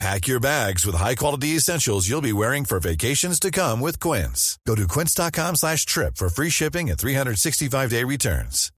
Pack your bags with high-quality essentials you'll be wearing for vacations to come with Quince. Go to quince.com slash trip for free shipping and 365-day returns.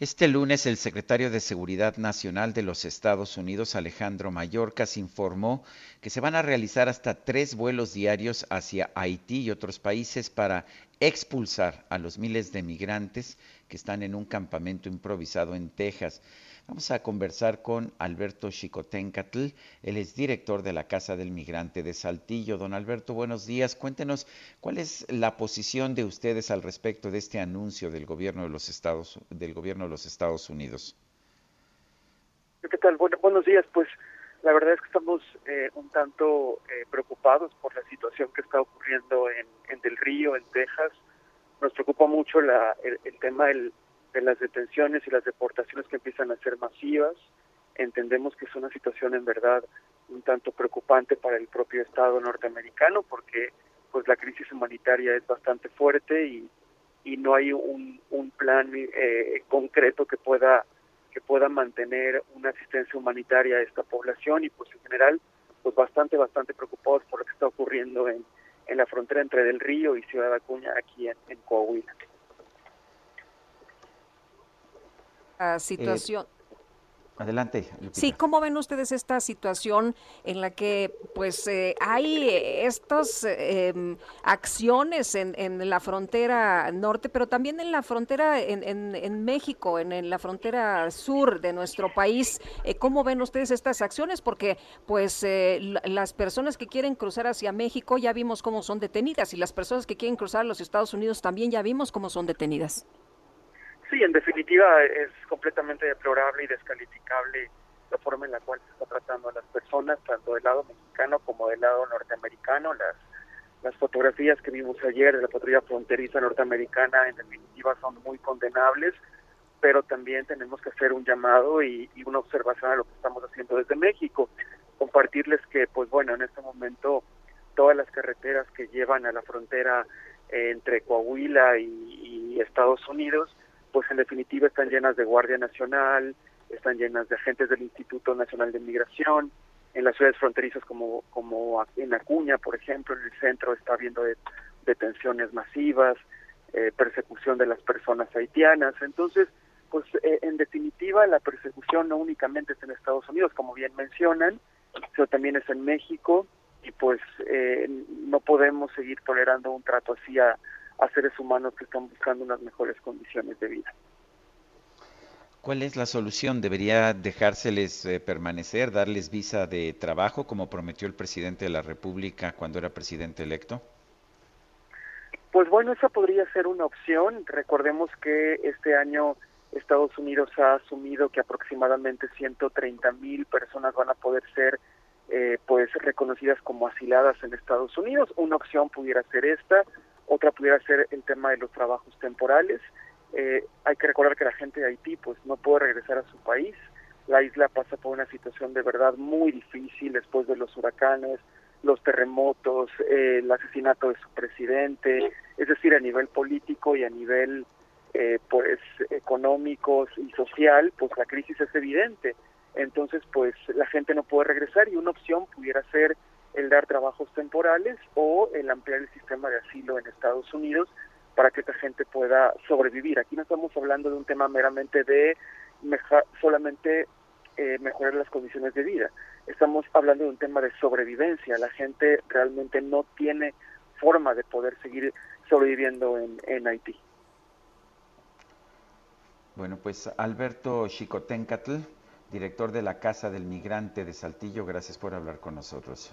Este lunes, el secretario de Seguridad Nacional de los Estados Unidos, Alejandro Mayorkas, informó que se van a realizar hasta tres vuelos diarios hacia Haití y otros países para expulsar a los miles de migrantes que están en un campamento improvisado en Texas. Vamos a conversar con Alberto Chicotencatl, él es director de la Casa del Migrante de Saltillo. Don Alberto, buenos días. Cuéntenos cuál es la posición de ustedes al respecto de este anuncio del gobierno de los Estados del gobierno de los Estados Unidos. ¿Qué tal? Bueno, buenos días. Pues la verdad es que estamos eh, un tanto eh, preocupados por la situación que está ocurriendo en, en, Del Río, en Texas. Nos preocupa mucho la, el, el tema del de las detenciones y las deportaciones que empiezan a ser masivas. Entendemos que es una situación en verdad un tanto preocupante para el propio Estado norteamericano porque pues la crisis humanitaria es bastante fuerte y, y no hay un, un plan eh, concreto que pueda que pueda mantener una asistencia humanitaria a esta población y pues en general pues bastante bastante preocupados por lo que está ocurriendo en, en la frontera entre Del Río y Ciudad Acuña aquí en, en Coahuila. Situación. Adelante. Sí, ¿cómo ven ustedes esta situación en la que pues eh, hay estas eh, acciones en, en, la frontera norte, pero también en la frontera en, en, en México, en, la frontera sur de nuestro país? Eh, ¿Cómo ven ustedes estas acciones? Porque pues las personas que quieren cruzar hacia México ya vimos cómo son detenidas y las personas que quieren cruzar a los Estados Unidos también ya vimos cómo son detenidas. Sí, en definitiva es completamente deplorable y descalificable la forma en la cual se está tratando a las personas, tanto del lado mexicano como del lado norteamericano. Las, las fotografías que vimos ayer de la patrulla fronteriza norteamericana en definitiva son muy condenables, pero también tenemos que hacer un llamado y, una observación a lo que estamos haciendo desde México. Compartirles que, pues bueno, en este momento todas las carreteras que llevan a la frontera entre Coahuila y Estados Unidos, pues en definitiva están llenas de Guardia Nacional, están llenas de agentes del Instituto Nacional de Migración, en las ciudades fronterizas como, como en Acuña, por ejemplo, en el centro está habiendo detenciones masivas, eh, persecución de las personas haitianas. Entonces, pues eh, en definitiva la persecución no únicamente es en Estados Unidos, como bien mencionan, sino también es en México y pues eh, no podemos seguir tolerando un trato así a, a seres humanos que están buscando unas mejores condiciones de vida. ¿Cuál es la solución? ¿Debería dejárseles eh, permanecer, darles visa de trabajo, como prometió el presidente de la República cuando era presidente electo? Pues bueno, esa podría ser una opción. Recordemos que este año Estados Unidos ha asumido que aproximadamente 130 mil personas van a poder ser eh, pues reconocidas como asiladas en Estados Unidos. Una opción pudiera ser esta otra pudiera ser el tema de los trabajos temporales. Eh, hay que recordar que la gente de Haití pues no puede regresar a su país. La isla pasa por una situación de verdad muy difícil después de los huracanes, los terremotos, eh, el asesinato de su presidente, es decir, a nivel político y a nivel eh, pues económico y social, pues la crisis es evidente. Entonces, pues la gente no puede regresar y una opción pudiera ser el dar trabajos temporales o el ampliar el sistema de asilo en Estados Unidos para que esta gente pueda sobrevivir. Aquí no estamos hablando de un tema meramente de solamente eh, mejorar las condiciones de vida. Estamos hablando de un tema de sobrevivencia. La gente realmente no tiene forma de poder seguir sobreviviendo en, en Haití. Bueno, pues Alberto Chicotencatl, director de la Casa del Migrante de Saltillo, gracias por hablar con nosotros.